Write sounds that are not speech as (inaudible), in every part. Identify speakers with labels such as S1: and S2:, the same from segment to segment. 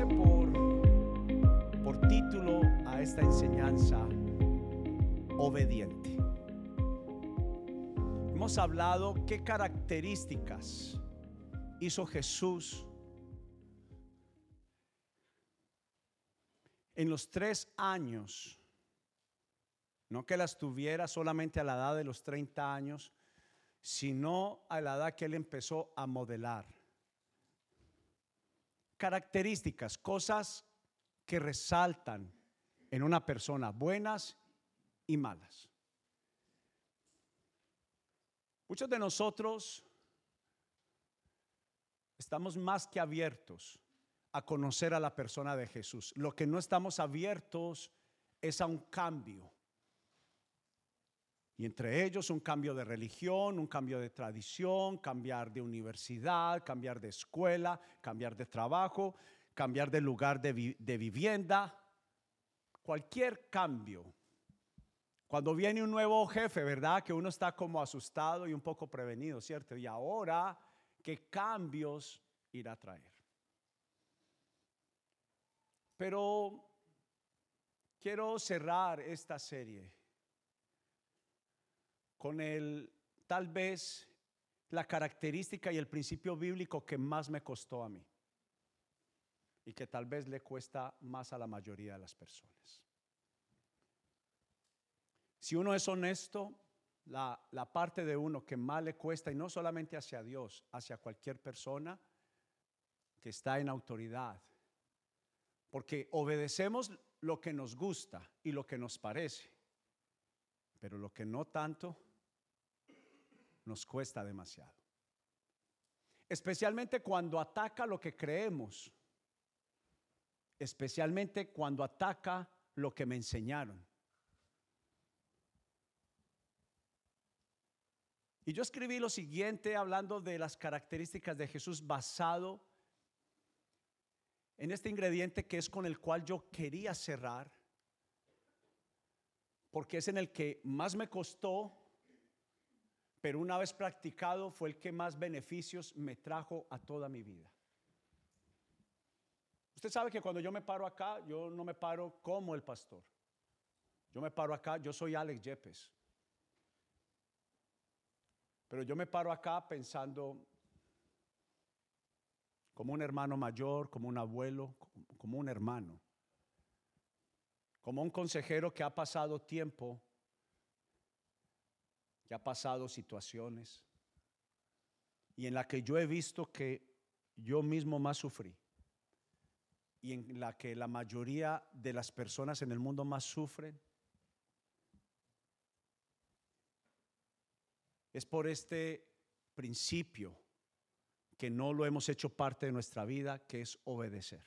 S1: por, por título a esta enseñanza, obediente. Hemos hablado qué características hizo Jesús en los tres años, no que las tuviera solamente a la edad de los 30 años, sino a la edad que él empezó a modelar. Características, cosas que resaltan en una persona, buenas y malas. Muchos de nosotros estamos más que abiertos a conocer a la persona de Jesús. Lo que no estamos abiertos es a un cambio. Y entre ellos un cambio de religión, un cambio de tradición, cambiar de universidad, cambiar de escuela, cambiar de trabajo, cambiar de lugar de, vivienda. Cualquier cambio. Cuando viene un nuevo jefe, ¿verdad? Que uno está como asustado y un poco prevenido, ¿cierto? Y ahora, ¿qué cambios irá a traer? Pero quiero cerrar esta serie con el tal vez la característica y el principio bíblico que más me costó a mí y que tal vez le cuesta más a la mayoría de las personas. Si uno es honesto, la, la, parte de uno que más le cuesta, y no solamente hacia Dios, hacia cualquier persona que está en autoridad, porque obedecemos lo que nos gusta y lo que nos parece. Pero lo que no tanto nos cuesta demasiado. Especialmente cuando ataca lo que creemos. Especialmente cuando ataca lo que me enseñaron. Y yo escribí lo siguiente hablando de las características de Jesús basado en este ingrediente que es con el cual yo quería cerrar, porque es en el que más me costó, pero una vez practicado fue el que más beneficios me trajo a toda mi vida. Usted sabe que cuando yo me paro acá, yo no me paro como el pastor. Yo me paro acá, yo soy Alex Yepes. Pero yo me paro acá pensando, como un hermano mayor, como un abuelo, como un hermano, como un consejero que ha pasado tiempo, que ha pasado situaciones y en la que yo he visto que yo mismo más sufrí y en la que la mayoría de las personas en el mundo más sufren. Es por este principio que no lo hemos hecho parte de nuestra vida, que es obedecer.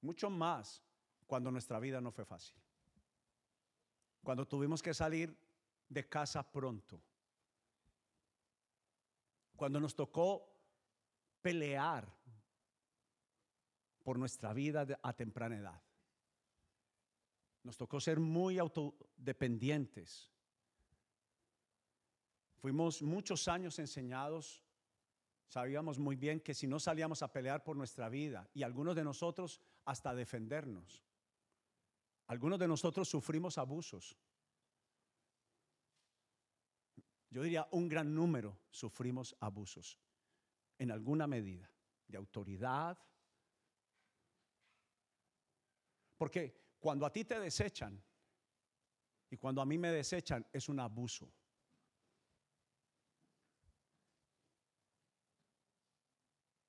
S1: Mucho más cuando nuestra vida no fue fácil. Cuando tuvimos que salir de casa pronto. Cuando nos tocó pelear por nuestra vida a temprana edad. Nos tocó ser muy autodependientes. Fuimos muchos años enseñados Sabíamos muy bien que si no salíamos a pelear por nuestra vida y algunos de nosotros hasta defendernos, algunos de nosotros sufrimos abusos. Yo diría un gran número sufrimos abusos en alguna medida de autoridad. Porque cuando a ti te desechan y cuando a mí me desechan es un abuso.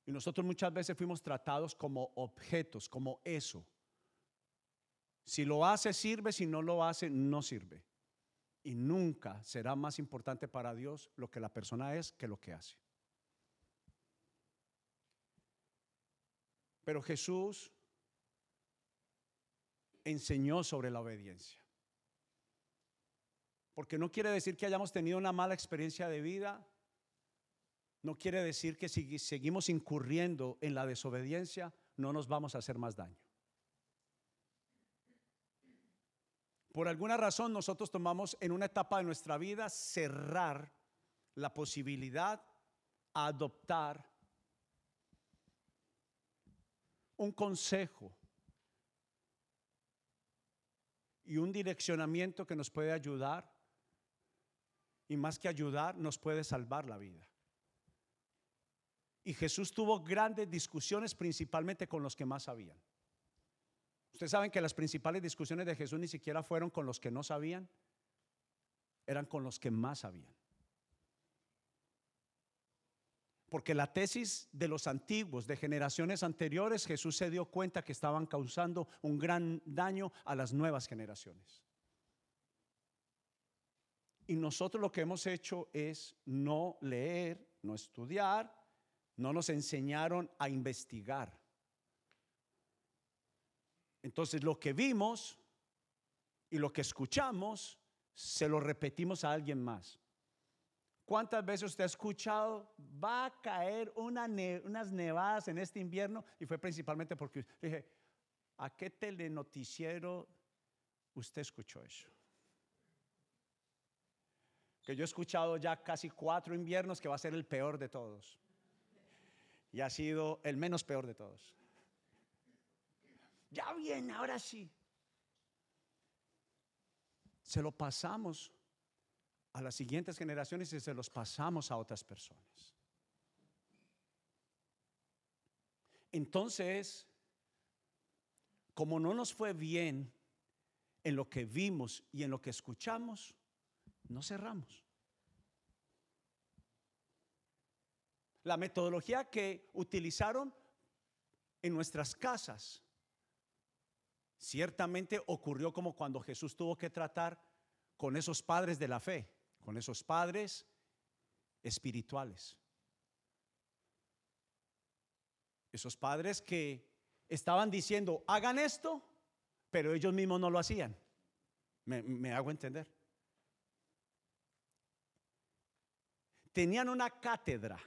S1: Y nosotros muchas veces fuimos tratados como objetos, como eso. Si lo hace, sirve, si no lo hace, no sirve. Y nunca será más importante para Dios lo que la persona es que lo que hace. Pero Jesús enseñó sobre la obediencia. Porque no quiere decir que hayamos tenido una mala experiencia de vida, no quiere decir que si seguimos incurriendo en la desobediencia, no nos vamos a hacer más daño. Por alguna razón nosotros tomamos en una etapa de nuestra vida cerrar la posibilidad a adoptar un consejo y un direccionamiento que nos puede ayudar y más que ayudar, nos puede salvar la vida. Y Jesús tuvo grandes discusiones principalmente con los que más sabían. Ustedes saben que las principales discusiones de Jesús ni siquiera fueron con los que no sabían, eran con los que más sabían. Porque la tesis de los antiguos, de generaciones anteriores, Jesús se dio cuenta que estaban causando un gran daño a las nuevas generaciones. Y nosotros lo que hemos hecho es no leer, no estudiar, no nos enseñaron a investigar. Entonces lo que vimos y lo que escuchamos, se lo repetimos a alguien más. ¿Cuántas veces usted ha escuchado, va a caer unas nevadas en este invierno? Y fue principalmente porque dije, ¿a qué telenoticiero usted escuchó eso? Que yo he escuchado ya casi cuatro inviernos que va a ser el peor de todos. Y ha sido el menos peor de todos. Ya bien, ahora sí. Se lo pasamos a las siguientes generaciones y se los pasamos a otras personas. Entonces, como no nos fue bien en lo que vimos y en lo que escuchamos, no cerramos. La metodología que utilizaron en nuestras casas ciertamente ocurrió como cuando Jesús tuvo que tratar con esos padres de la fe con esos padres espirituales. Esos padres que estaban diciendo, hagan esto, pero ellos mismos no lo hacían. Me, hago entender. Tenían una cátedra,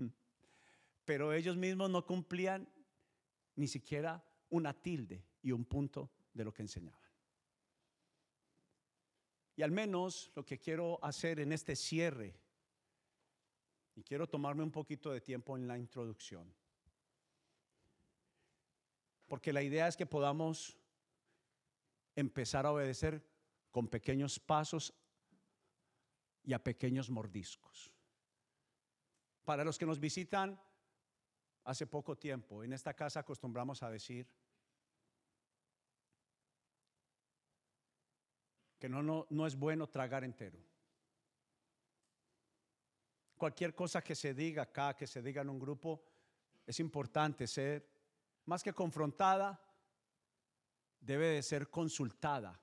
S1: (laughs) pero ellos mismos no cumplían ni siquiera una tilde y un punto de lo que enseñaban. Y al menos lo que quiero hacer en este cierre, y quiero tomarme un poquito de tiempo en la introducción, porque la idea es que podamos empezar a obedecer con pequeños pasos y a pequeños mordiscos. Para los que nos visitan hace poco tiempo, en esta casa acostumbramos a decir, que no, no, no es bueno tragar entero. Cualquier cosa que se diga acá, que se diga en un grupo, es importante ser, más que confrontada, debe de ser consultada.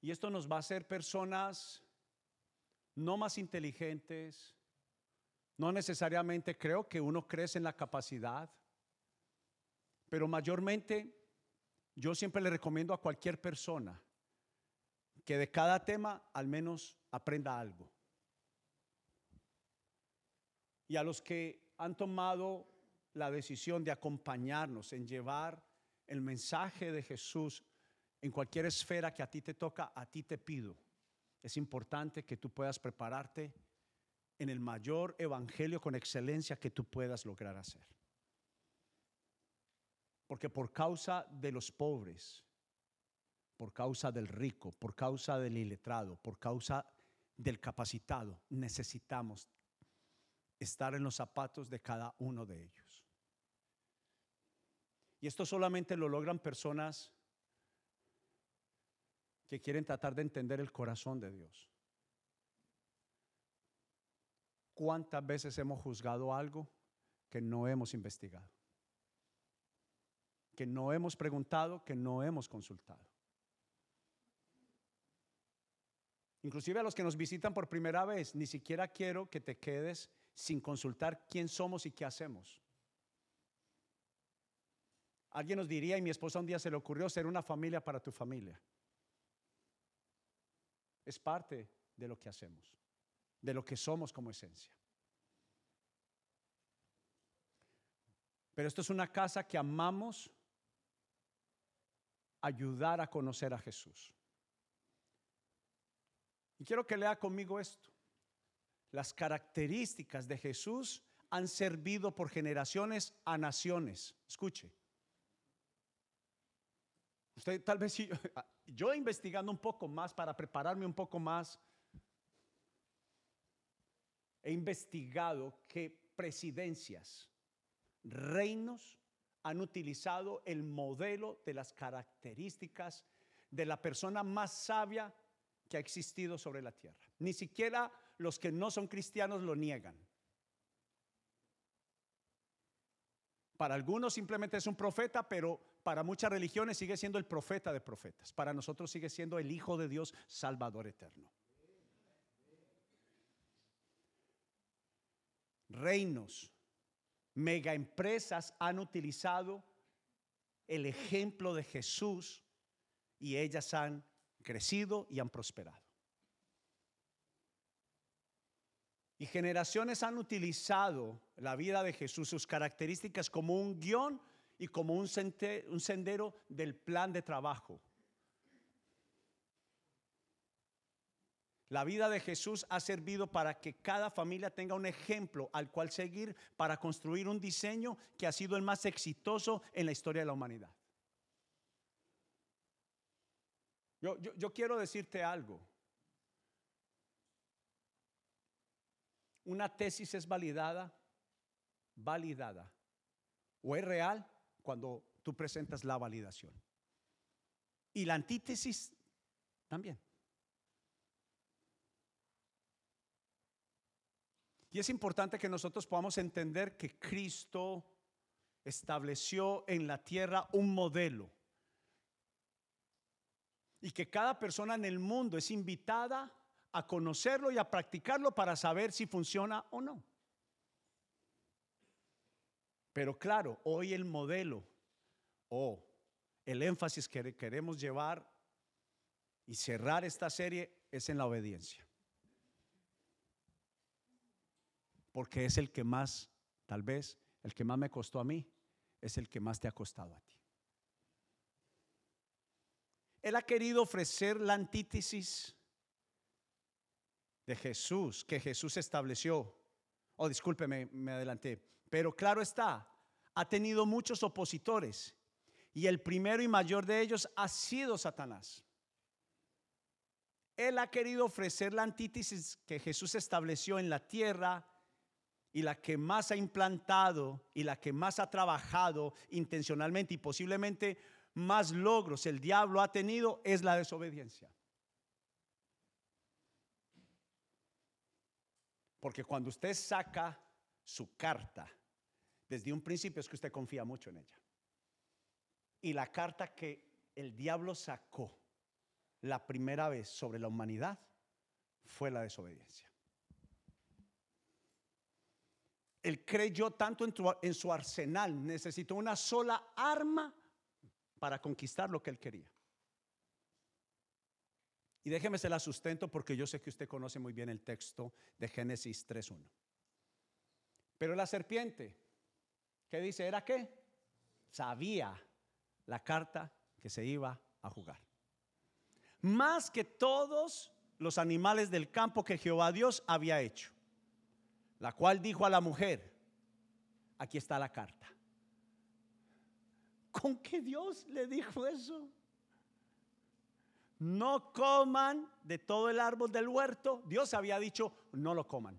S1: Y esto nos va a hacer personas no más inteligentes, no necesariamente creo que uno crece en la capacidad, pero mayormente yo siempre le recomiendo a cualquier persona que de cada tema al menos aprenda algo. Y a los que han tomado la decisión de acompañarnos en llevar el mensaje de Jesús en cualquier esfera que a ti te toca, a ti te pido. Es importante que tú puedas prepararte en el mayor evangelio con excelencia que tú puedas lograr hacer. Porque por causa de los pobres, por causa del rico, por causa del iletrado, por causa del capacitado, necesitamos estar en los zapatos de cada uno de ellos. Y esto solamente lo logran personas que quieren tratar de entender el corazón de Dios. ¿Cuántas veces hemos juzgado algo que no hemos investigado? Que no hemos preguntado, que no hemos consultado. Inclusive a los que nos visitan por primera vez, ni siquiera quiero que te quedes sin consultar quién somos y qué hacemos. Alguien nos diría, y mi esposa un día se le ocurrió ser una familia para tu familia. Es parte de lo que hacemos, de lo que somos como esencia. Pero esto es una casa que amamos ayudar a conocer a Jesús. Y quiero que lea conmigo esto. Las características de Jesús han servido por generaciones a naciones. Escuche. Usted tal vez (laughs) yo investigando un poco más para prepararme un poco más, he investigado que presidencias, reinos han utilizado el modelo de las características de la persona más sabia que ha existido sobre la tierra. Ni siquiera los que no son cristianos lo niegan. Para algunos simplemente es un profeta, pero para muchas religiones sigue siendo el profeta de profetas. Para nosotros sigue siendo el Hijo de Dios, Salvador eterno. Reinos, megaempresas han utilizado el ejemplo de Jesús y ellas han crecido y han prosperado. Y generaciones han utilizado la vida de Jesús, sus características como un guion y como un sendero del plan de trabajo. La vida de Jesús ha servido para que cada familia tenga un ejemplo al cual seguir para construir un diseño que ha sido el más exitoso en la historia de la humanidad. Yo, yo, quiero decirte algo. Una tesis es validada, validada, o es real cuando tú presentas la validación. Y la antítesis también. Y es importante que nosotros podamos entender que Cristo estableció en la tierra un modelo y que cada persona en el mundo es invitada a conocerlo y a practicarlo para saber si funciona o no. Pero claro, hoy el modelo o el énfasis que queremos llevar y cerrar esta serie es en la obediencia. Porque es el que más, tal vez, el que más me costó a mí, es el que más te ha costado a ti. Él ha querido ofrecer la antítesis de Jesús, que Jesús estableció. Oh, discúlpeme, me adelanté. Pero claro está, ha tenido muchos opositores y el primero y mayor de ellos ha sido Satanás. Él ha querido ofrecer la antítesis que Jesús estableció en la tierra y la que más ha implantado y la que más ha trabajado intencionalmente y posiblemente más logros el diablo ha tenido es la desobediencia. Porque cuando usted saca su carta, desde un principio es que usted confía mucho en ella. Y la carta que el diablo sacó la primera vez sobre la humanidad fue la desobediencia. Él creyó tanto en, su arsenal, necesitó una sola arma para conquistar lo que él quería. Y déjeme se la sustento porque yo sé que usted conoce muy bien el texto de Génesis 3.1. Pero la serpiente, ¿qué dice? ¿Era qué? Sabía la carta que se iba a jugar. Más que todos los animales del campo que Jehová Dios había hecho. La cual dijo a la mujer, aquí está la carta. ¿Con qué Dios le dijo eso? No coman de todo el árbol del huerto. Dios había dicho, no lo coman.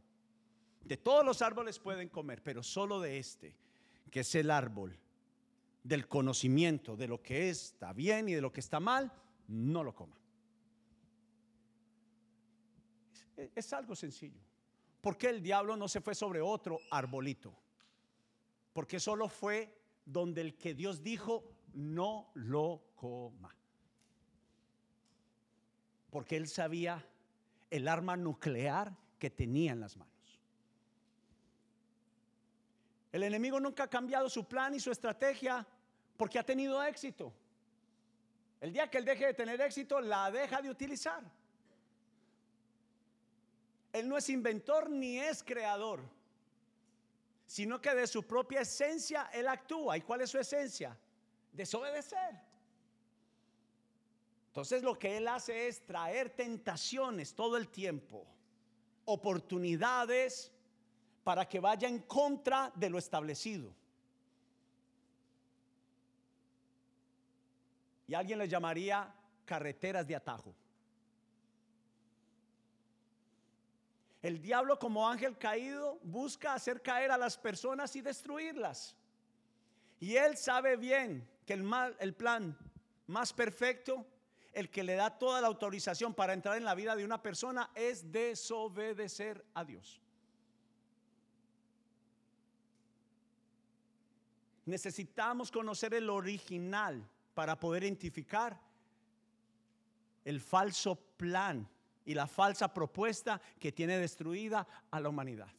S1: De todos los árboles pueden comer, pero solo de este, que es el árbol del conocimiento de lo que está bien y de lo que está mal, no lo coman. Es algo sencillo. ¿Por qué el diablo no se fue sobre otro arbolito? Porque solo fue donde el que Dios dijo no lo coma. Porque él sabía el arma nuclear que tenía en las manos. El enemigo nunca ha cambiado su plan y su estrategia porque ha tenido éxito. El día que él deje de tener éxito, la deja de utilizar. Él no es inventor ni es creador sino que de su propia esencia Él actúa. ¿Y cuál es su esencia? Desobedecer. Entonces lo que Él hace es traer tentaciones todo el tiempo, oportunidades para que vaya en contra de lo establecido. Y alguien le llamaría carreteras de atajo. El diablo como ángel caído busca hacer caer a las personas y destruirlas. Y él sabe bien que el, mal, el plan más perfecto, el que le da toda la autorización para entrar en la vida de una persona, es desobedecer a Dios. Necesitamos conocer el original para poder identificar el falso plan y la falsa propuesta que tiene destruida a la humanidad.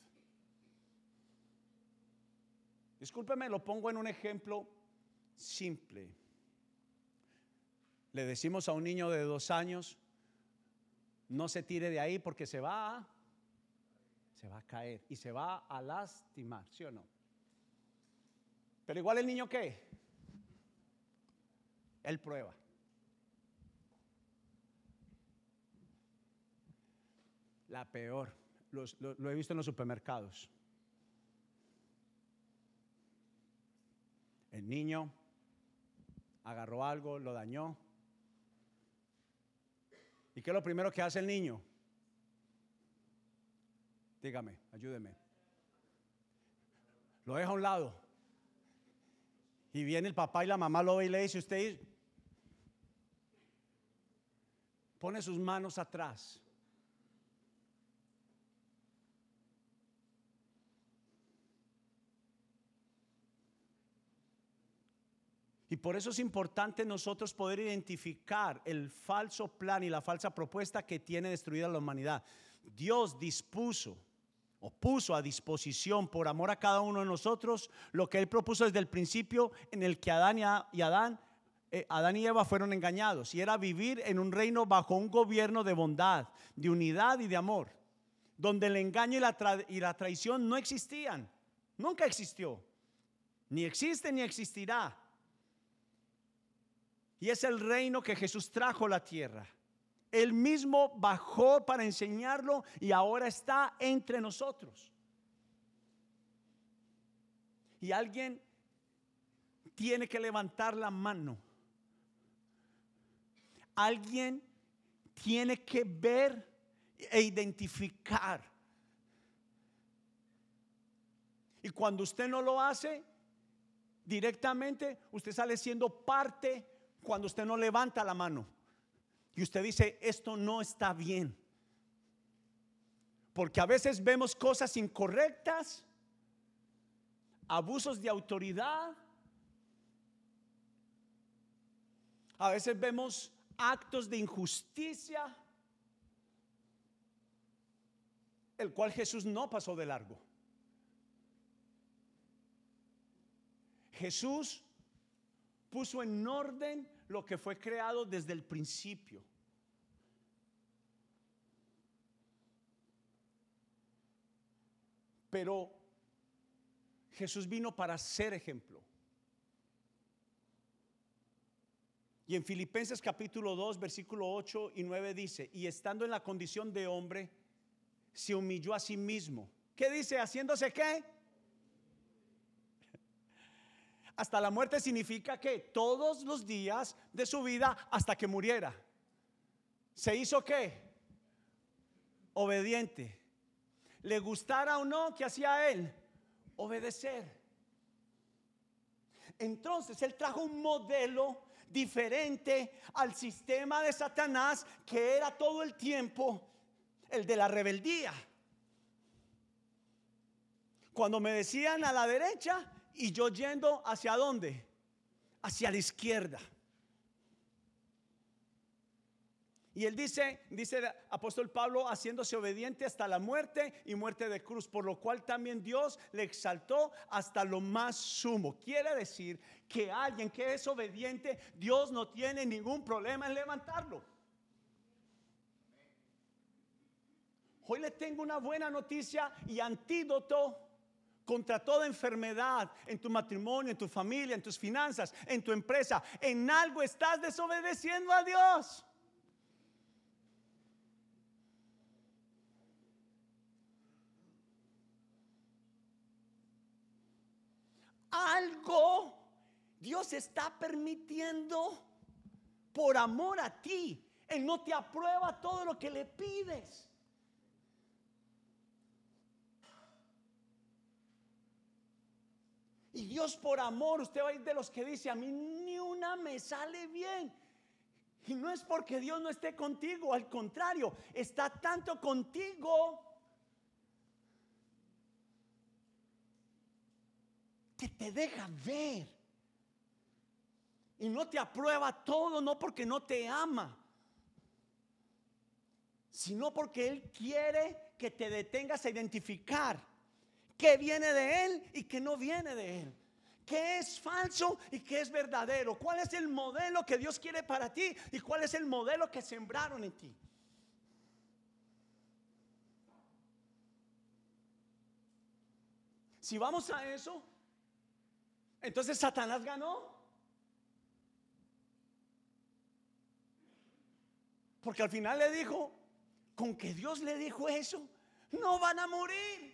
S1: Discúlpeme, lo pongo en un ejemplo simple. Le decimos a un niño de dos años, no se tire de ahí porque se va a, se va a caer y se va a lastimar, ¿sí o no? Pero igual el niño qué? Él prueba. La peor, lo he visto en los supermercados. El niño agarró algo, lo dañó. ¿Y qué es lo primero que hace el niño? Dígame, ayúdeme. Lo deja a un lado. Y viene el papá y la mamá lo ve y le dice, usted pone sus manos atrás. Y por eso es importante nosotros poder identificar el falso plan y la falsa propuesta que tiene destruida la humanidad. Dios dispuso o puso a disposición por amor a cada uno de nosotros lo que Él propuso desde el principio en el que Adán y, Adán, eh, Adán y Eva fueron engañados. Y era vivir en un reino bajo un gobierno de bondad, de unidad y de amor, donde el engaño y la, y la traición no existían. Nunca existió. Ni existe ni existirá. Y es el reino que Jesús trajo a la tierra. Él mismo bajó para enseñarlo y ahora está entre nosotros. Y alguien tiene que levantar la mano. Alguien tiene que ver e identificar. Y cuando usted no lo hace, directamente usted sale siendo parte cuando usted no levanta la mano y usted dice, esto no está bien. Porque a veces vemos cosas incorrectas, abusos de autoridad, a veces vemos actos de injusticia, el cual Jesús no pasó de largo. Jesús puso en orden lo que fue creado desde el principio. Pero Jesús vino para ser ejemplo. Y en Filipenses capítulo 2, versículo 8 y 9 dice, y estando en la condición de hombre, se humilló a sí mismo. ¿Qué dice? ¿Haciéndose qué? Hasta la muerte significa que todos los días de su vida hasta que muriera. ¿Se hizo qué? Obediente. Le gustara o no, ¿qué hacía él? Obedecer. Entonces él trajo un modelo diferente al sistema de Satanás que era todo el tiempo el de la rebeldía. Cuando me decían a la derecha, y yo yendo hacia dónde? Hacia la izquierda. Y él dice, dice el apóstol Pablo, haciéndose obediente hasta la muerte y muerte de cruz, por lo cual también Dios le exaltó hasta lo más sumo. Quiere decir que alguien que es obediente, Dios no tiene ningún problema en levantarlo. Hoy le tengo una buena noticia y antídoto contra toda enfermedad en tu matrimonio, en tu familia, en tus finanzas, en tu empresa. En algo estás desobedeciendo a Dios. algo Dios está permitiendo por amor a ti. Él no te aprueba todo lo que le pides. Y Dios por amor, usted va a ir de los que dice, a mí ni una me sale bien. Y no es porque Dios no esté contigo, al contrario, está tanto contigo que te deja ver. Y no te aprueba todo, no porque no te ama, sino porque Él quiere que te detengas a identificar qué viene de Él y qué no viene de Él. ¿Qué es falso y qué es verdadero? ¿Cuál es el modelo que Dios quiere para ti y cuál es el modelo que sembraron en ti? Si vamos a eso, entonces Satanás ganó. Porque al final le dijo, con que Dios le dijo eso, no van a morir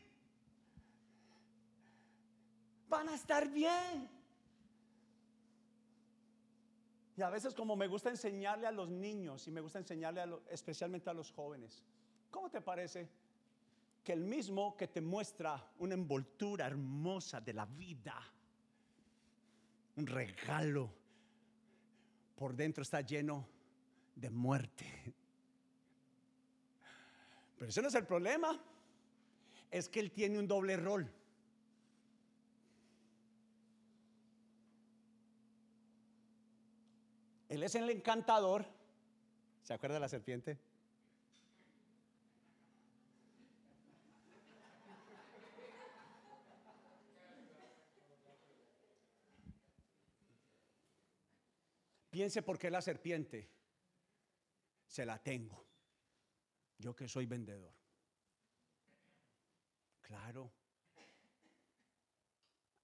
S1: van a estar bien. Y a veces como me gusta enseñarle a los niños y me gusta enseñarle especialmente a los jóvenes, ¿cómo te parece que el mismo que te muestra una envoltura hermosa de la vida, un regalo, por dentro está lleno de muerte? Pero ese no es el problema, es que él tiene un doble rol. Él es el encantador. ¿Se acuerda de la serpiente? Piense por qué la serpiente se la tengo. Yo que soy vendedor. Claro.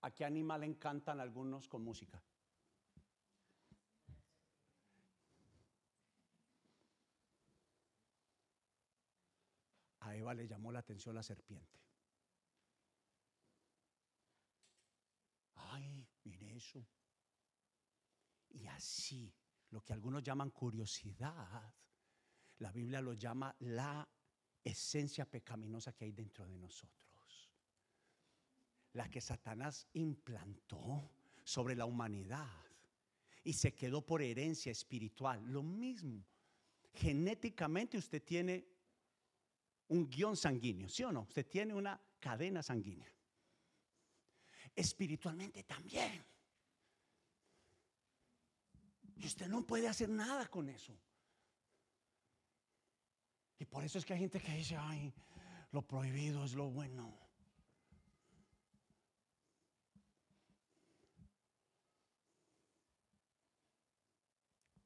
S1: ¿A qué animal encantan algunos con música? Eva le llamó la atención la serpiente. Ay, mire eso. Y así, lo que algunos llaman curiosidad, la Biblia lo llama la esencia pecaminosa que hay dentro de nosotros. La que Satanás implantó sobre la humanidad y se quedó por herencia espiritual. Lo mismo. Genéticamente usted tiene un guion sanguíneo, ¿sí o no? Usted tiene una cadena sanguínea. Espiritualmente también. Y usted no puede hacer nada con eso. Y por eso es que hay gente que dice, ay, lo prohibido es lo bueno.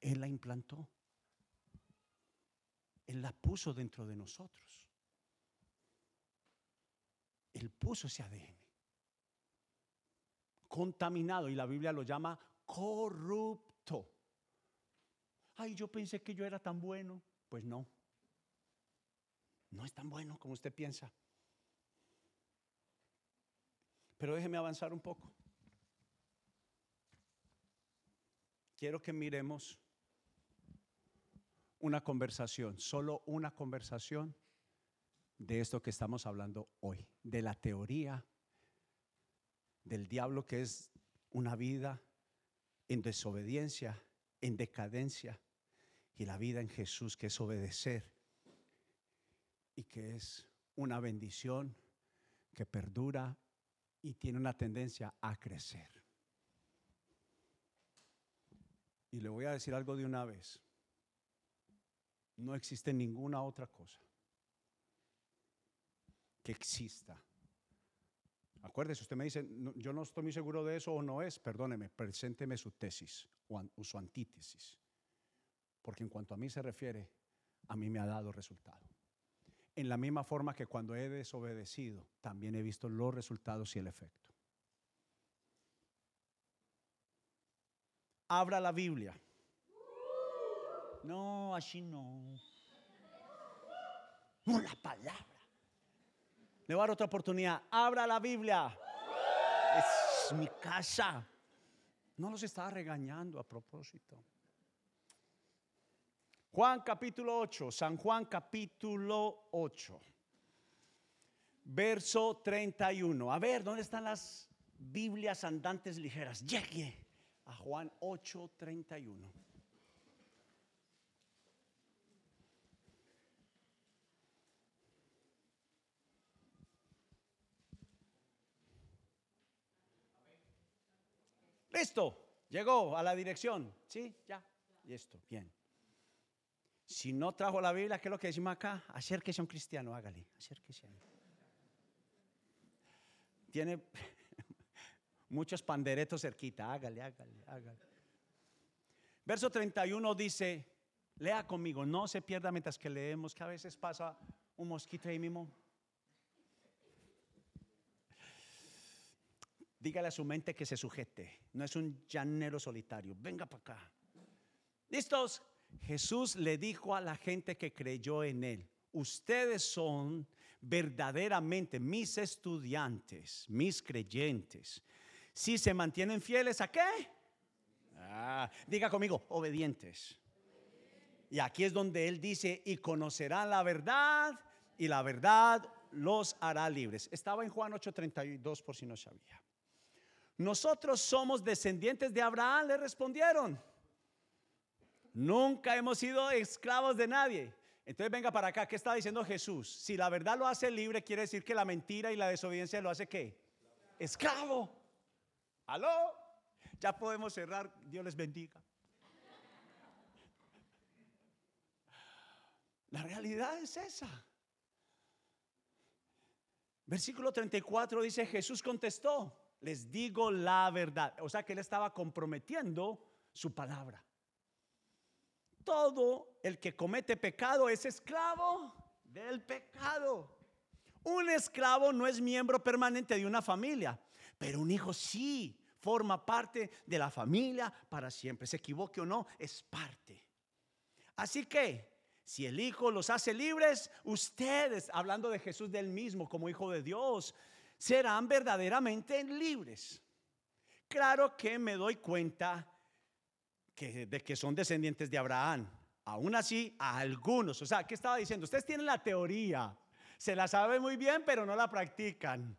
S1: Él la implantó. Él la puso dentro de nosotros. Él puso ese ADN contaminado y la Biblia lo llama corrupto. Ay, yo pensé que yo era tan bueno. Pues no. No es tan bueno como usted piensa. Pero déjeme avanzar un poco. Quiero que miremos una conversación, solo una conversación de esto que estamos hablando hoy, de la teoría del diablo que es una vida en desobediencia, en decadencia, y la vida en Jesús que es obedecer y que es una bendición que perdura y tiene una tendencia a crecer. Y le voy a decir algo de una vez. No existe ninguna otra cosa que exista. Acuérdese, usted me dice, yo no estoy muy seguro de eso o no es, perdóneme, presénteme su tesis o, su antítesis. Porque en cuanto a mí se refiere, a mí me ha dado resultado. En la misma forma que cuando he desobedecido, también he visto los resultados y el efecto. Abra la Biblia. No, así no. No la palabra. Le voy a dar otra oportunidad. Abra la Biblia. es mi casa. No los estaba regañando a propósito. Juan capítulo 8, San Juan capítulo 8, verso 31. A ver, ¿dónde están las Biblias andantes ligeras? Llegue a Juan 8, 31. Listo, llegó a la dirección. Sí, ya. Listo, bien. Si no trajo la Biblia, ¿qué es lo que decimos acá? Acérquese a un cristiano, hágale, acérquese. Tiene (laughs) muchos panderetos cerquita, hágale, hágale, hágale. Verso 31 dice, lea conmigo, no se pierda mientras que leemos, que a veces pasa un mosquito ahí mismo. Dígale a su mente que se sujete. No es un llanero solitario. Venga para acá. ¿Listos? Jesús le dijo a la gente que creyó en él, ustedes son verdaderamente mis estudiantes, mis creyentes. Si se mantienen fieles a qué? Ah, diga conmigo, obedientes. Y aquí es donde él dice, y conocerán la verdad, y la verdad los hará libres. Estaba en Juan 8:32 por si no sabía. Nosotros somos descendientes de Abraham, le respondieron. Nunca hemos sido esclavos de nadie. Entonces venga para acá, ¿qué está diciendo Jesús? Si la verdad lo hace libre, quiere decir que la mentira y la desobediencia lo hace qué? Esclavo. ¿Aló? Ya podemos cerrar, Dios les bendiga. La realidad es esa. Versículo 34 dice, Jesús contestó, les digo la verdad. O sea que él estaba comprometiendo su palabra. Todo el que comete pecado es esclavo del pecado. Un esclavo no es miembro permanente de una familia, pero un hijo sí forma parte de la familia para siempre. Se equivoque o no, es parte. Así que, si el Hijo los hace libres, ustedes, hablando de Jesús del mismo como Hijo de Dios, serán verdaderamente libres. Claro que me doy cuenta de que son descendientes de Abraham. Aún así, a algunos. O sea, ¿qué estaba diciendo? Ustedes tienen la teoría, se la saben muy bien, pero no la practican.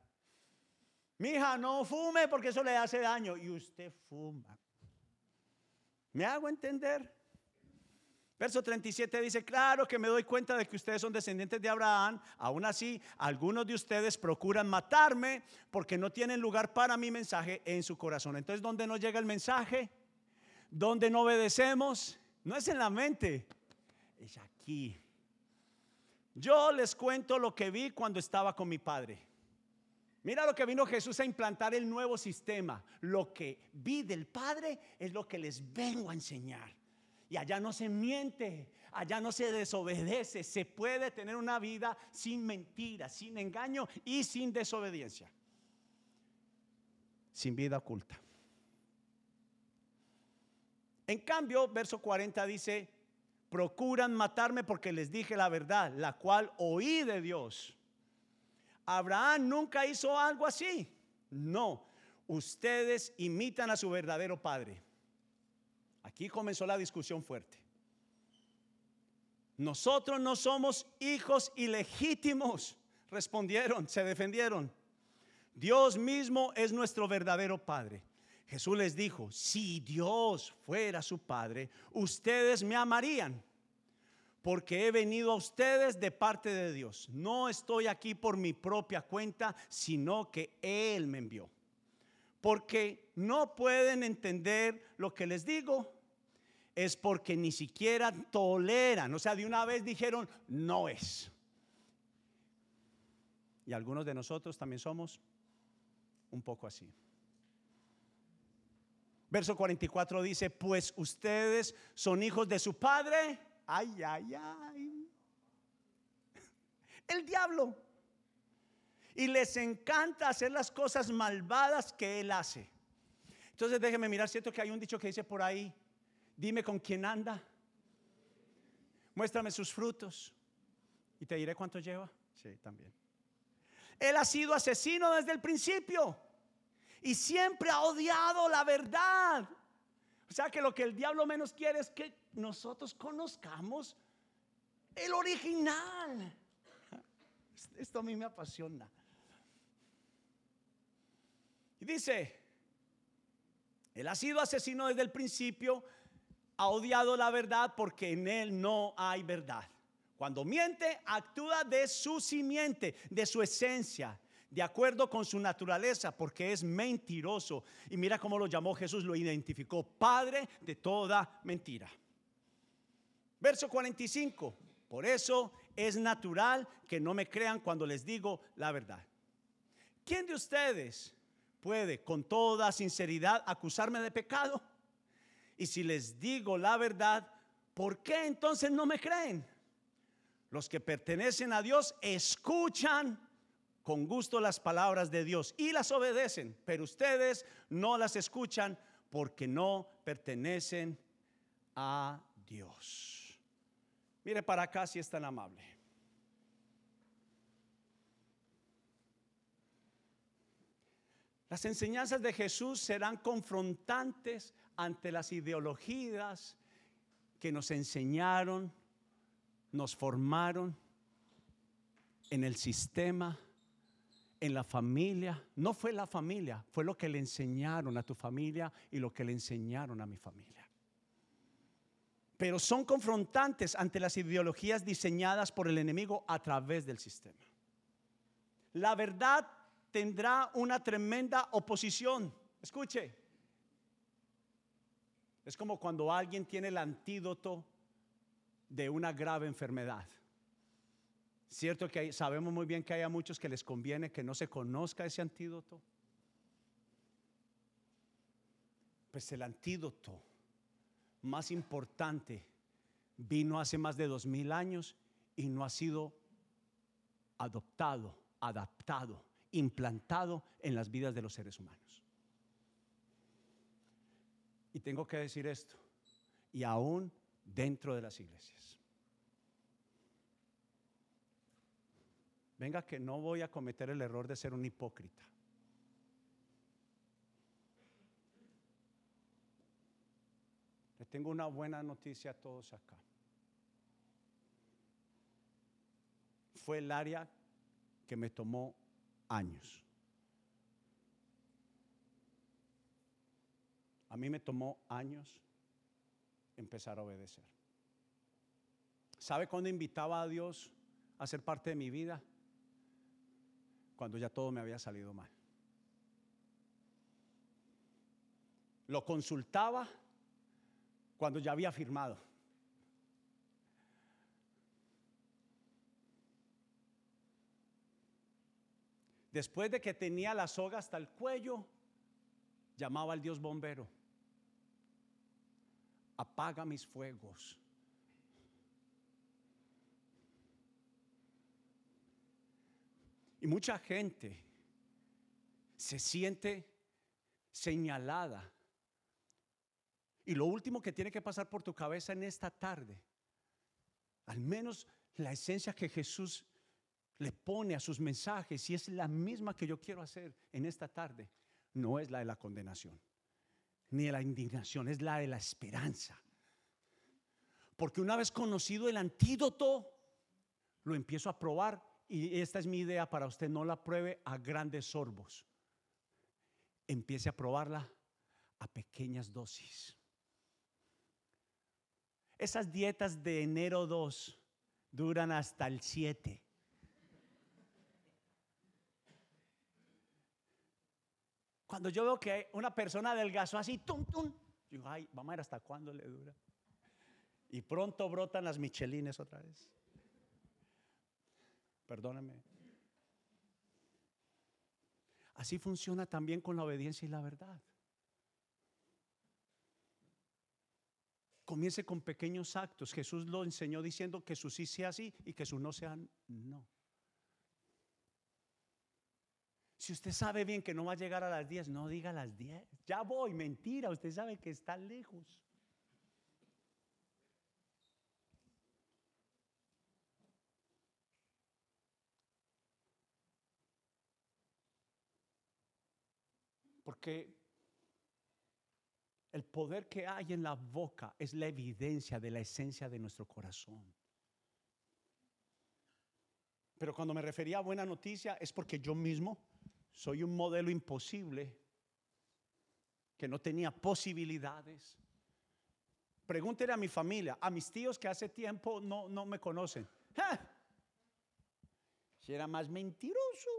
S1: Mi hija, no fume porque eso le hace daño. Y usted fuma. ¿Me hago entender? Verso 37 dice, claro que me doy cuenta de que ustedes son descendientes de Abraham, aún así algunos de ustedes procuran matarme porque no tienen lugar para mi mensaje en su corazón. Entonces, ¿dónde no llega el mensaje? ¿Dónde no obedecemos? No es en la mente, es aquí. Yo les cuento lo que vi cuando estaba con mi padre. Mira lo que vino Jesús a implantar el nuevo sistema. Lo que vi del Padre es lo que les vengo a enseñar. Y allá no se miente, allá no se desobedece. Se puede tener una vida sin mentira, sin engaño y sin desobediencia. Sin vida oculta. En cambio, verso 40 dice, procuran matarme porque les dije la verdad, la cual oí de Dios. Abraham nunca hizo algo así. No, ustedes imitan a su verdadero padre. Aquí comenzó la discusión fuerte. Nosotros no somos hijos ilegítimos, respondieron, se defendieron. Dios mismo es nuestro verdadero Padre. Jesús les dijo, si Dios fuera su Padre, ustedes me amarían, porque he venido a ustedes de parte de Dios. No estoy aquí por mi propia cuenta, sino que Él me envió porque no pueden entender lo que les digo, es porque ni siquiera toleran, o sea, de una vez dijeron, no es. Y algunos de nosotros también somos un poco así. Verso 44 dice, pues ustedes son hijos de su padre. Ay, ay, ay. (laughs) El diablo y les encanta hacer las cosas malvadas que Él hace. Entonces déjeme mirar, cierto que hay un dicho que dice por ahí, dime con quién anda, muéstrame sus frutos y te diré cuánto lleva. Sí, también. Él ha sido asesino desde el principio Y siempre ha odiado la verdad. O sea que lo que el diablo menos quiere es que nosotros conozcamos el original. Esto a mí me apasiona. Y dice, él ha sido asesino desde el principio, ha odiado la verdad porque en él no hay verdad. Cuando miente, actúa de su simiente, de su esencia, de acuerdo con su naturaleza, porque es mentiroso. Y mira cómo lo llamó Jesús, lo identificó, Padre de toda mentira. Verso 45, por eso es natural que no me crean cuando les digo la verdad. ¿Quién de ustedes puede con toda sinceridad acusarme de pecado? Y si les digo la verdad, ¿por qué entonces no me creen? Los que pertenecen a Dios escuchan con gusto las palabras de Dios y las obedecen, pero ustedes no las escuchan porque no pertenecen a Dios. Mire para acá si es tan amable. Las enseñanzas de Jesús serán confrontantes ante las ideologías que nos enseñaron, nos formaron en el sistema en la familia, no fue la familia, fue lo que le enseñaron a tu familia y lo que le enseñaron a mi familia. Pero son confrontantes ante las ideologías diseñadas por el enemigo a través del sistema. La verdad tendrá una tremenda oposición. Escuche, es como cuando alguien tiene el antídoto de una grave enfermedad Cierto que sabemos muy bien que hay a muchos que les conviene que no se conozca ese antídoto. Pues el antídoto más importante vino hace más de dos mil años y no ha sido adoptado, adaptado, implantado en las vidas de los seres humanos. Y tengo que decir esto, y aún dentro de las iglesias. venga que no voy a cometer el error de ser un hipócrita. Le tengo una buena noticia a todos acá. Fue el área que me tomó años. A mí me tomó años empezar a obedecer. ¿Sabe cuándo invitaba a Dios a ser parte de mi vida? cuando ya todo me había salido mal. Lo consultaba cuando ya había firmado. Después de que tenía la soga hasta el cuello, llamaba al Dios bombero. Apaga mis fuegos. Y mucha gente se siente señalada. Y lo último que tiene que pasar por tu cabeza en esta tarde, al menos la esencia que Jesús le pone a sus mensajes, y es la misma que yo quiero hacer en esta tarde, no es la de la condenación, ni de la indignación, es la de la esperanza. Porque una vez conocido el antídoto, lo empiezo a probar y esta es mi idea para usted, no la pruebe a grandes sorbos. Empiece a probarla a pequeñas dosis. Esas dietas de enero 2 duran hasta el 7. Cuando yo veo que una persona adelgazó así, tum, tum, digo, ay, vamos a ver hasta cuándo le dura. Y pronto brotan las michelines otra vez. Perdóname. Así funciona también con la obediencia y la verdad. Comience con pequeños actos. Jesús lo enseñó diciendo que su sí sea sí y que su no sea no. Si usted sabe bien que no va a llegar a las 10, no diga a las 10. Ya voy, mentira, usted sabe que está lejos. Porque el poder que hay en la boca es la evidencia de la esencia de nuestro corazón. Pero cuando me refería a buena noticia es porque yo mismo soy un modelo imposible, que no tenía posibilidades. Pregúntele a mi familia, a mis tíos que hace tiempo no, no me conocen. Si era más mentiroso.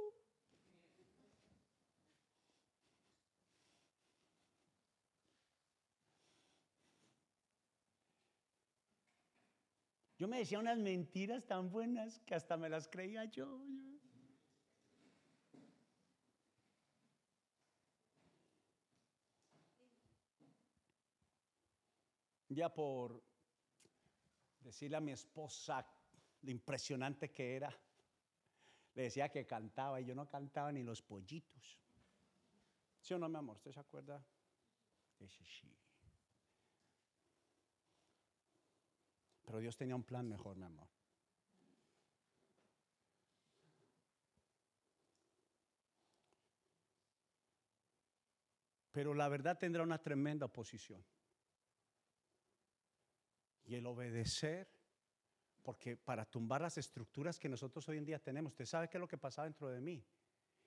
S1: Yo me decía unas mentiras tan buenas que hasta me las creía yo. Ya por decirle a mi esposa lo impresionante que era, le decía que cantaba y yo no cantaba ni los pollitos. ¿Sí o no, mi amor? ¿Usted se acuerda? Ese sí. Pero Dios tenía un plan mejor, mi amor. Pero la verdad tendrá una tremenda oposición. Y el obedecer, porque para tumbar las estructuras que nosotros hoy en día tenemos, usted sabe qué es lo que pasaba dentro de mí,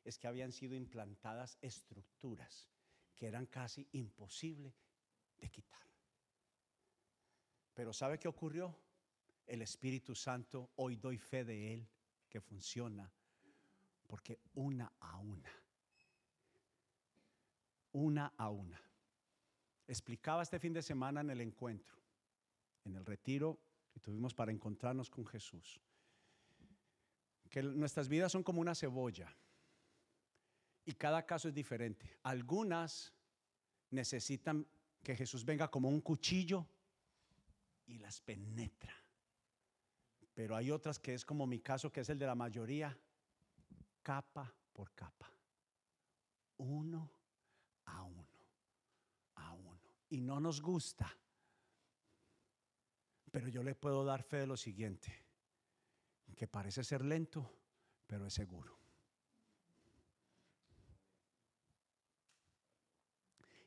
S1: es que habían sido implantadas estructuras que eran casi imposibles de quitar. Pero ¿sabe qué ocurrió? El Espíritu Santo, hoy doy fe de Él, que funciona, porque una a una, una a una. Explicaba este fin de semana en el encuentro, en el retiro que tuvimos para encontrarnos con Jesús, que nuestras vidas son como una cebolla y cada caso es diferente. Algunas necesitan que Jesús venga como un cuchillo y las penetra. Pero hay otras que es como mi caso, que es el de la mayoría, capa por capa. Uno a uno, a uno. Y no nos gusta. Pero yo le puedo dar fe de lo siguiente, que parece ser lento, pero es seguro.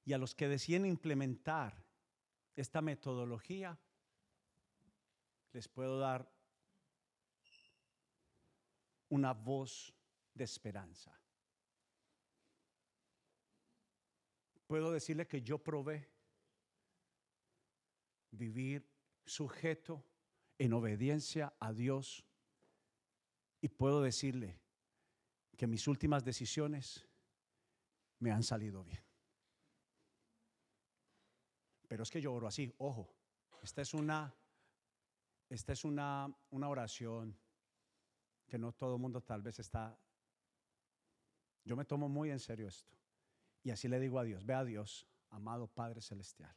S1: Y a los que deciden implementar esta metodología, les puedo dar una voz de esperanza. Puedo decirle que yo probé vivir sujeto en obediencia a Dios y puedo decirle que mis últimas decisiones me han salido bien. Pero es que yo oro así, ojo, esta es una esta es una, una oración que no todo el mundo tal vez está... Yo me tomo muy en serio esto. Y así le digo a Dios, ve a Dios, amado Padre Celestial,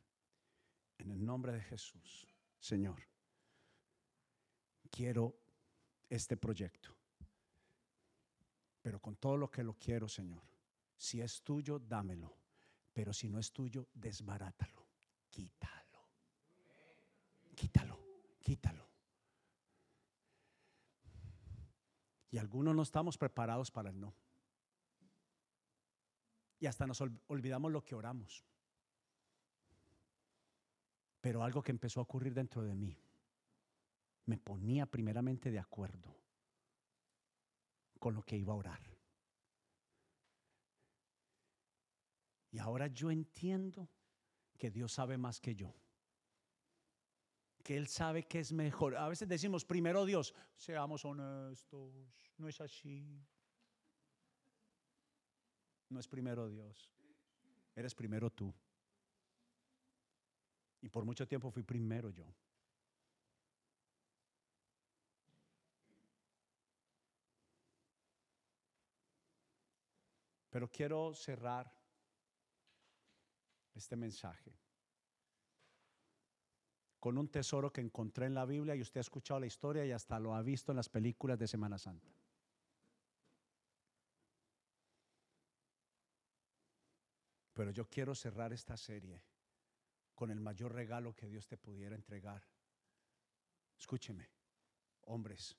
S1: en el nombre de Jesús, Señor, quiero este proyecto, pero con todo lo que lo quiero, Señor, si es tuyo, dámelo, pero si no es tuyo, desbarátalo, quítalo, quítalo, quítalo. Y algunos no estamos preparados para el no. Y hasta nos olvidamos lo que oramos. Pero algo que empezó a ocurrir dentro de mí me ponía primeramente de acuerdo con lo que iba a orar. Y ahora yo entiendo que Dios sabe más que yo que Él sabe que es mejor. A veces decimos primero Dios, seamos honestos, no es así. No es primero Dios, eres primero tú. Y por mucho tiempo fui primero yo. Pero quiero cerrar este mensaje con un tesoro que encontré en la Biblia y usted ha escuchado la historia y hasta lo ha visto en las películas de Semana Santa. Pero yo quiero cerrar esta serie con el mayor regalo que Dios te pudiera entregar. Escúcheme, hombres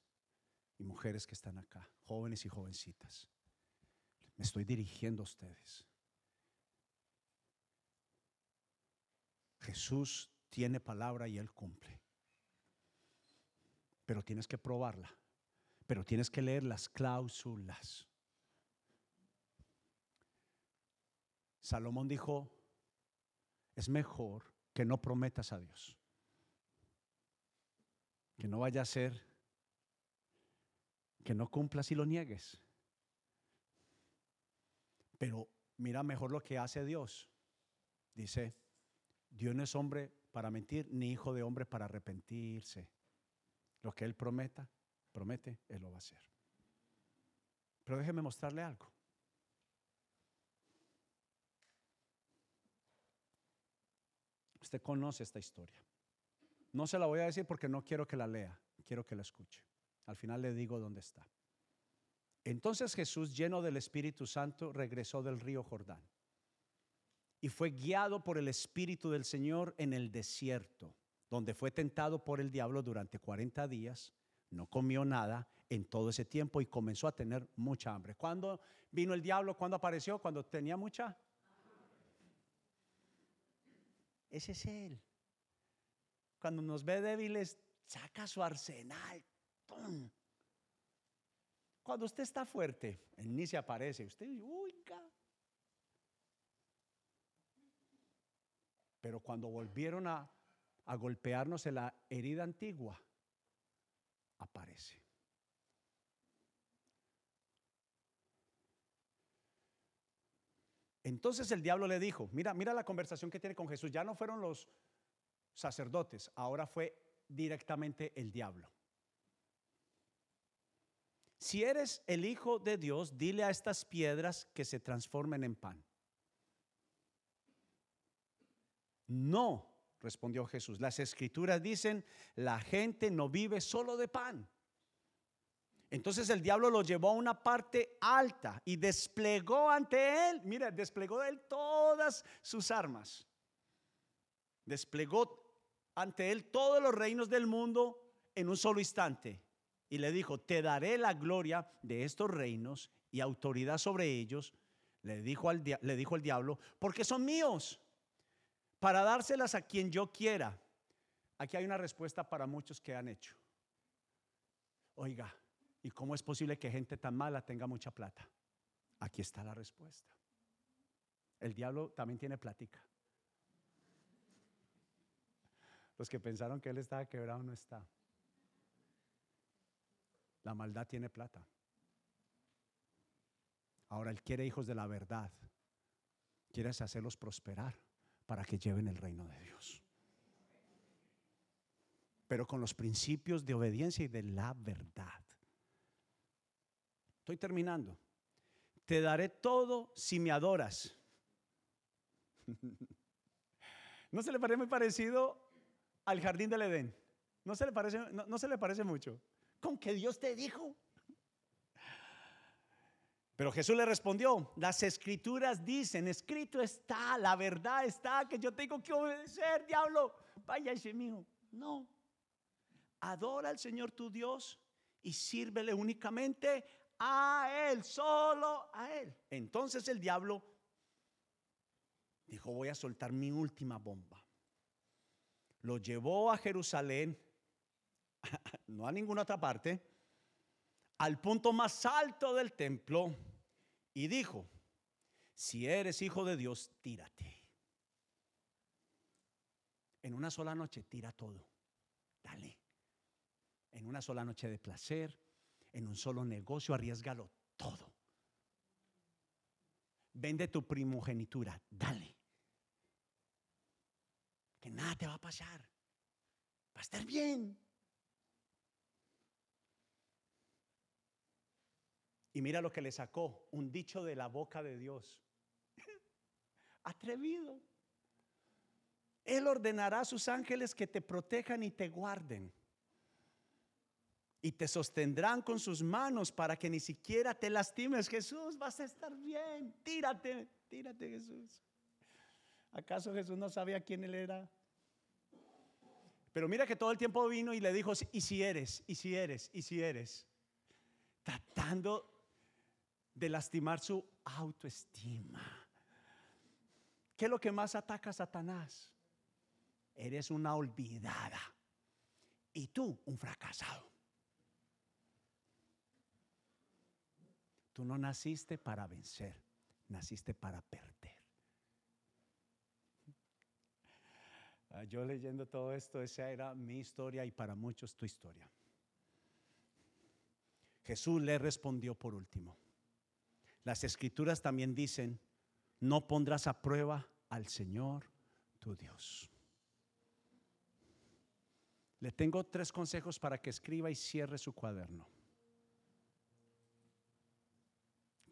S1: y mujeres que están acá, jóvenes y jovencitas. Me estoy dirigiendo a ustedes. Jesús tiene palabra y Él cumple. Pero tienes que probarla. Pero tienes que leer las cláusulas. Salomón dijo, es mejor que no prometas a Dios. Que no vaya a ser que no cumplas y lo niegues. Pero mira mejor lo que hace Dios. Dice, Dios no es hombre para mentir, ni hijo de hombre para arrepentirse. Lo que Él prometa, promete, Él lo va a hacer. Pero déjeme mostrarle algo. Usted conoce esta historia. No se la voy a decir porque no quiero que la lea, quiero que la escuche. Al final le digo dónde está. Entonces Jesús, lleno del Espíritu Santo, regresó del río Jordán y fue guiado por el Espíritu del Señor en el desierto, donde fue tentado por el diablo durante 40 días. No comió nada en todo ese tiempo y comenzó a tener mucha hambre. ¿Cuándo vino el diablo? ¿Cuándo apareció? Cuando tenía mucha. Ese es él. Cuando nos ve débiles, saca su arsenal. Cuando usted está fuerte, él ni se aparece. Usted dice, Pero cuando volvieron a golpearnos en la herida antigua, aparece. Entonces el diablo le dijo, mira, mira la conversación que tiene con Jesús. Ya no fueron los sacerdotes, ahora fue directamente el diablo. Si eres el Hijo de Dios, dile a estas piedras que se transformen en pan. No, respondió Jesús. Las escrituras dicen, la gente no vive solo de pan. Entonces el diablo lo llevó a una parte alta y desplegó ante él, mira, desplegó de él todas sus armas. Desplegó ante él todos los reinos del mundo en un solo instante y le dijo, te daré la gloria de estos reinos y autoridad sobre ellos, le dijo, al, le dijo el diablo, porque son míos, para dárselas a quien yo quiera. Aquí hay una respuesta para muchos que han hecho. Oiga, ¿y cómo es posible que gente tan mala tenga mucha plata? Aquí está la respuesta. El diablo también tiene plática. Los que pensaron que él estaba quebrado no está. La maldad tiene plata. Ahora Él quiere hijos de la verdad. Quiere hacerlos prosperar para que lleven el reino de Dios. Pero con los principios de obediencia y de la verdad. Terminando. Te daré todo si me adoras. (laughs) ¿No se le parece muy parecido al jardín del Edén? ¿No se le parece, no se le parece mucho? con que Dios te dijo. Pero Jesús le respondió, las escrituras dicen, escrito está, la verdad está, que yo tengo que obedecer, diablo. Vaya ese mío. No. Adora al Señor tu Dios y sírvele únicamente a Él, solo a Él. Entonces el diablo dijo, voy a soltar mi última bomba. Lo llevó a Jerusalén (laughs) no a ninguna otra parte, al punto más alto del templo y dijo, si eres hijo de Dios, tírate. En una sola noche tira todo. Dale. En una sola noche de placer, en un solo negocio, arriesgalo todo. Vende tu primogenitura, dale. Que nada te va a pasar. Va a estar bien. Y mira lo que le sacó, un dicho de la boca de Dios. (laughs) Atrevido. Él ordenará a sus ángeles que te protejan y te guarden. Y te sostendrán con sus manos para que ni siquiera te lastimes. Jesús, vas a estar bien. Tírate, tírate Jesús. ¿Acaso Jesús no sabía quién él era? Pero mira que todo el tiempo vino y le dijo, y si eres, y si eres, y si eres. Tratando de lastimar su autoestima. ¿Qué es lo que más ataca a Satanás? eres una olvidada. Y tú, un fracasado. Tú no naciste para vencer, naciste para perder. Ah, yo leyendo todo esto, esa era mi historia y para muchos tu historia. Jesús le respondió por último. Las escrituras también dicen, no pondrás a prueba al Señor tu Dios. Le tengo tres consejos para que escriba y cierre su cuaderno.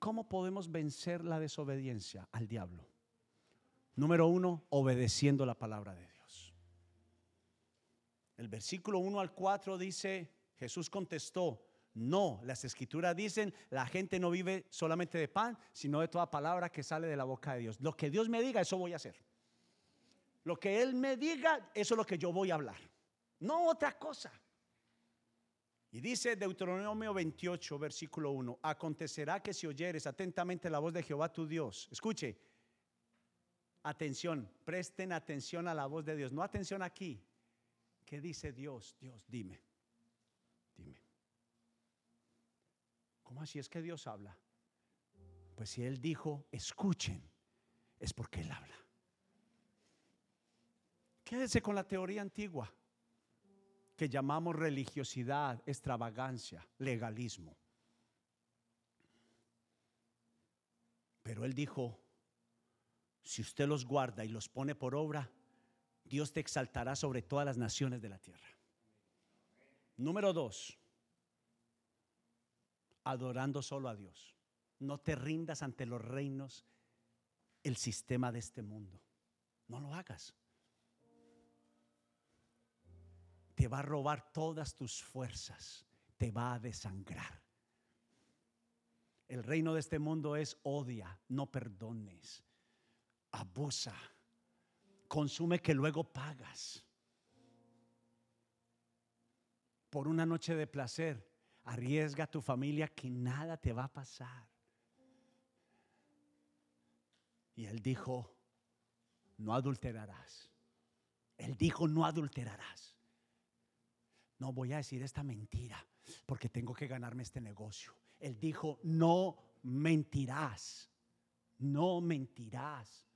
S1: ¿Cómo podemos vencer la desobediencia al diablo? Número uno, obedeciendo la palabra de Dios. El versículo 1 al 4 dice, Jesús contestó, no, las escrituras dicen, la gente no vive solamente de pan, sino de toda palabra que sale de la boca de Dios. Lo que Dios me diga, eso voy a hacer. Lo que Él me diga, eso es lo que yo voy a hablar. No otra cosa. Y dice Deuteronomio 28, versículo 1, acontecerá que si oyeres atentamente la voz de Jehová tu Dios, escuche, atención, presten atención a la voz de Dios, no atención aquí. ¿Qué dice Dios? Dios, dime, dime. ¿Cómo así es que Dios habla? Pues si Él dijo, escuchen, es porque Él habla. Quédese con la teoría antigua que llamamos religiosidad, extravagancia, legalismo. Pero él dijo, si usted los guarda y los pone por obra, Dios te exaltará sobre todas las naciones de la tierra. Número dos, adorando solo a Dios. No te rindas ante los reinos, el sistema de este mundo. No lo hagas. Te va a robar todas tus fuerzas, te va a desangrar. El reino de este mundo es odia, no perdones, abusa, consume que luego pagas. Por una noche de placer, arriesga a tu familia que nada te va a pasar. Y él dijo, no adulterarás. Él dijo, no adulterarás. No voy a decir esta mentira porque tengo que ganarme este negocio. Él dijo, no mentirás, no mentirás,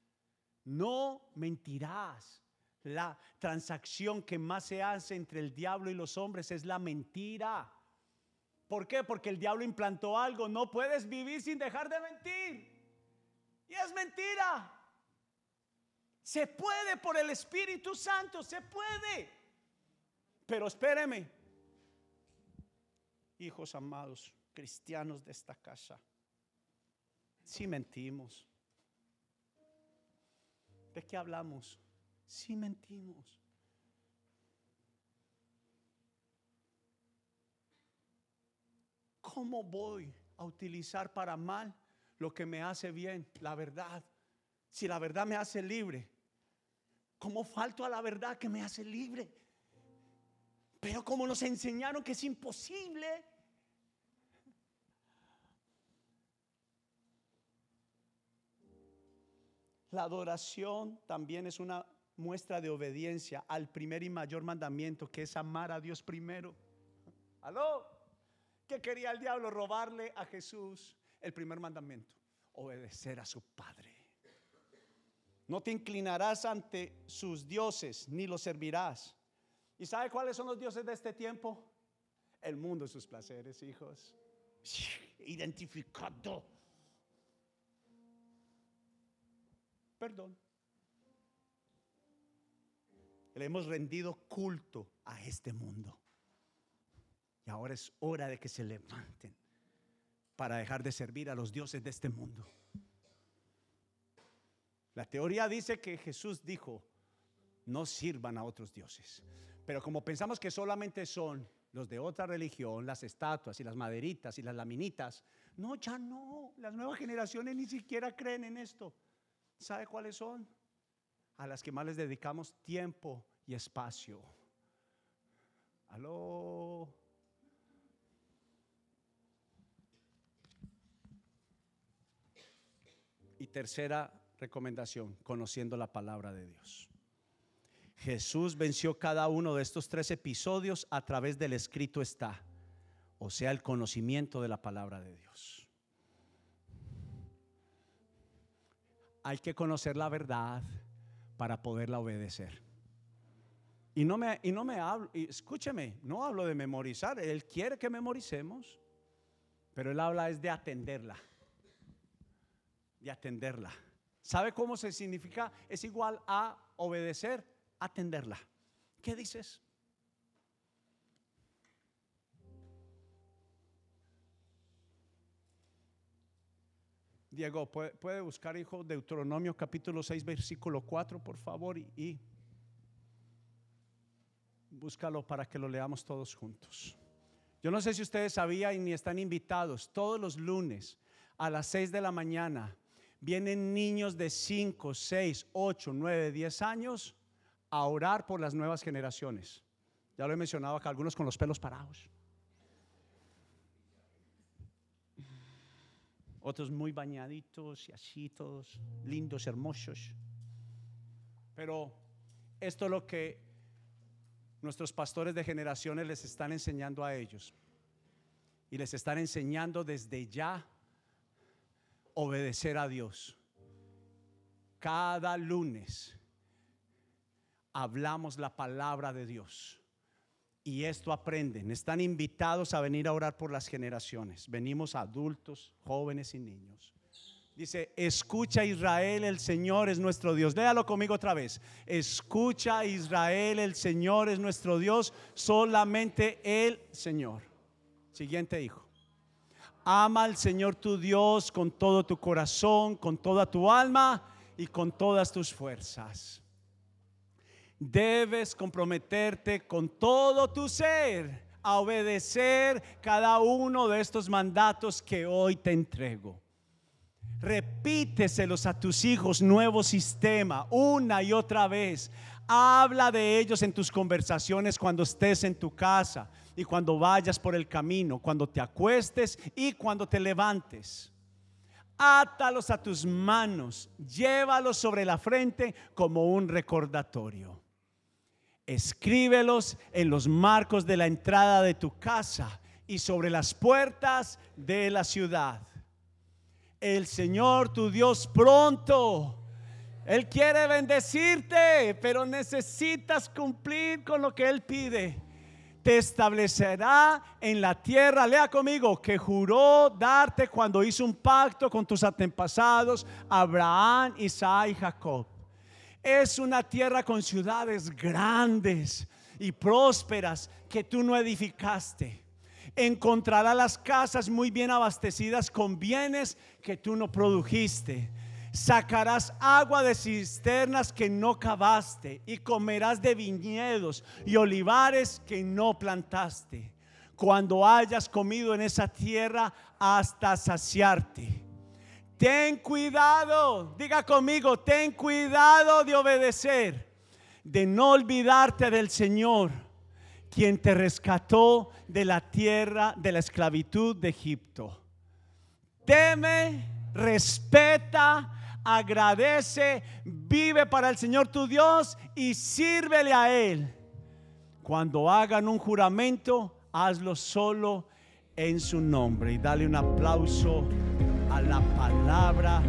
S1: no mentirás. La transacción que más se hace entre el diablo y los hombres es la mentira. ¿Por qué? Porque el diablo implantó algo. No puedes vivir sin dejar de mentir. Y es mentira. Se puede por el Espíritu Santo, se puede. Pero espéreme, hijos amados, cristianos de esta casa, si mentimos. ¿De qué hablamos? Si mentimos. ¿Cómo voy a utilizar para mal lo que me hace bien? La verdad. Si la verdad me hace libre, ¿cómo falto a la verdad que me hace libre? Pero como nos enseñaron que es imposible, la adoración también es una muestra de obediencia al primer y mayor mandamiento, que es amar a Dios primero. ¿Aló? ¿Qué quería el diablo? Robarle a Jesús el primer mandamiento, obedecer a su Padre. No te inclinarás ante sus dioses, ni los servirás. ¿Y sabe cuáles son los dioses de este tiempo? El mundo y sus placeres, hijos. Identificado. Perdón. Le hemos rendido culto a este mundo. Y ahora es hora de que se levanten para dejar de servir a los dioses de este mundo. La teoría dice que Jesús dijo, no sirvan a otros dioses. Pero como pensamos que solamente son los de otra religión, las estatuas y las maderitas y las laminitas, no, ya no. Las nuevas generaciones ni siquiera creen en esto. ¿Sabe cuáles son? A las que más les dedicamos tiempo y espacio. Aló. Y tercera recomendación, conociendo la palabra de Dios. Jesús venció cada uno de estos tres episodios a través del escrito está, o sea, el conocimiento de la palabra de Dios. Hay que conocer la verdad para poderla obedecer. Y no me, y no me hablo, escúcheme, no hablo de memorizar, Él quiere que memoricemos, pero Él habla es de atenderla, de atenderla. ¿Sabe cómo se significa? Es igual a obedecer, atenderla. ¿Qué dices? Diego, ¿puede, buscar, hijo, Deuteronomio capítulo 6, versículo 4, por favor, y búscalo para que lo leamos todos juntos. Yo no sé si ustedes sabían y ni están invitados, todos los lunes a las 6 de la mañana vienen niños de 5, 6, 8, 9, 10 años a orar por las nuevas generaciones. Ya lo he mencionado acá, algunos con los pelos parados. Otros muy bañaditos y así, todos lindos, hermosos. Pero esto es lo que nuestros pastores de generaciones les están enseñando a ellos. Y les están enseñando desde ya obedecer a Dios. Cada lunes hablamos la palabra de Dios. Y esto aprenden. Están invitados a venir a orar por las generaciones. Venimos adultos, jóvenes y niños. Dice, escucha Israel, el Señor es nuestro Dios. Léalo conmigo otra vez. Escucha Israel, el Señor es nuestro Dios, solamente el Señor. Siguiente hijo. Ama al Señor tu Dios con todo tu corazón, con toda tu alma y con todas tus fuerzas. Debes comprometerte con todo tu ser a obedecer cada uno de estos mandatos que hoy te entrego. Repíteselos a tus hijos, nuevo sistema, una y otra vez. Habla de ellos en tus conversaciones cuando estés en tu casa y cuando vayas por el camino, cuando te acuestes y cuando te levantes. Átalos a tus manos, llévalos sobre la frente como un recordatorio. Escríbelos en los marcos de la entrada de tu casa y sobre las puertas de la ciudad. El Señor tu Dios pronto. Él quiere bendecirte, pero necesitas cumplir con lo que Él pide te establecerá en la tierra, lea conmigo, que juró darte cuando hizo un pacto con tus antepasados, Abraham, Isaac y Jacob. Es una tierra con ciudades grandes y prósperas que tú no edificaste. Encontrará las casas muy bien abastecidas con bienes que tú no produjiste sacarás agua de cisternas que no cavaste y comerás de viñedos y olivares que no plantaste. Cuando hayas comido en esa tierra hasta saciarte. Ten cuidado, diga conmigo, ten cuidado de obedecer, de no olvidarte del Señor, quien te rescató de la tierra de la esclavitud de Egipto. Teme, respeta, agradece, vive para el Señor tu Dios y sírvele a Él. Cuando hagan un juramento, hazlo solo en su nombre y dale un aplauso a la palabra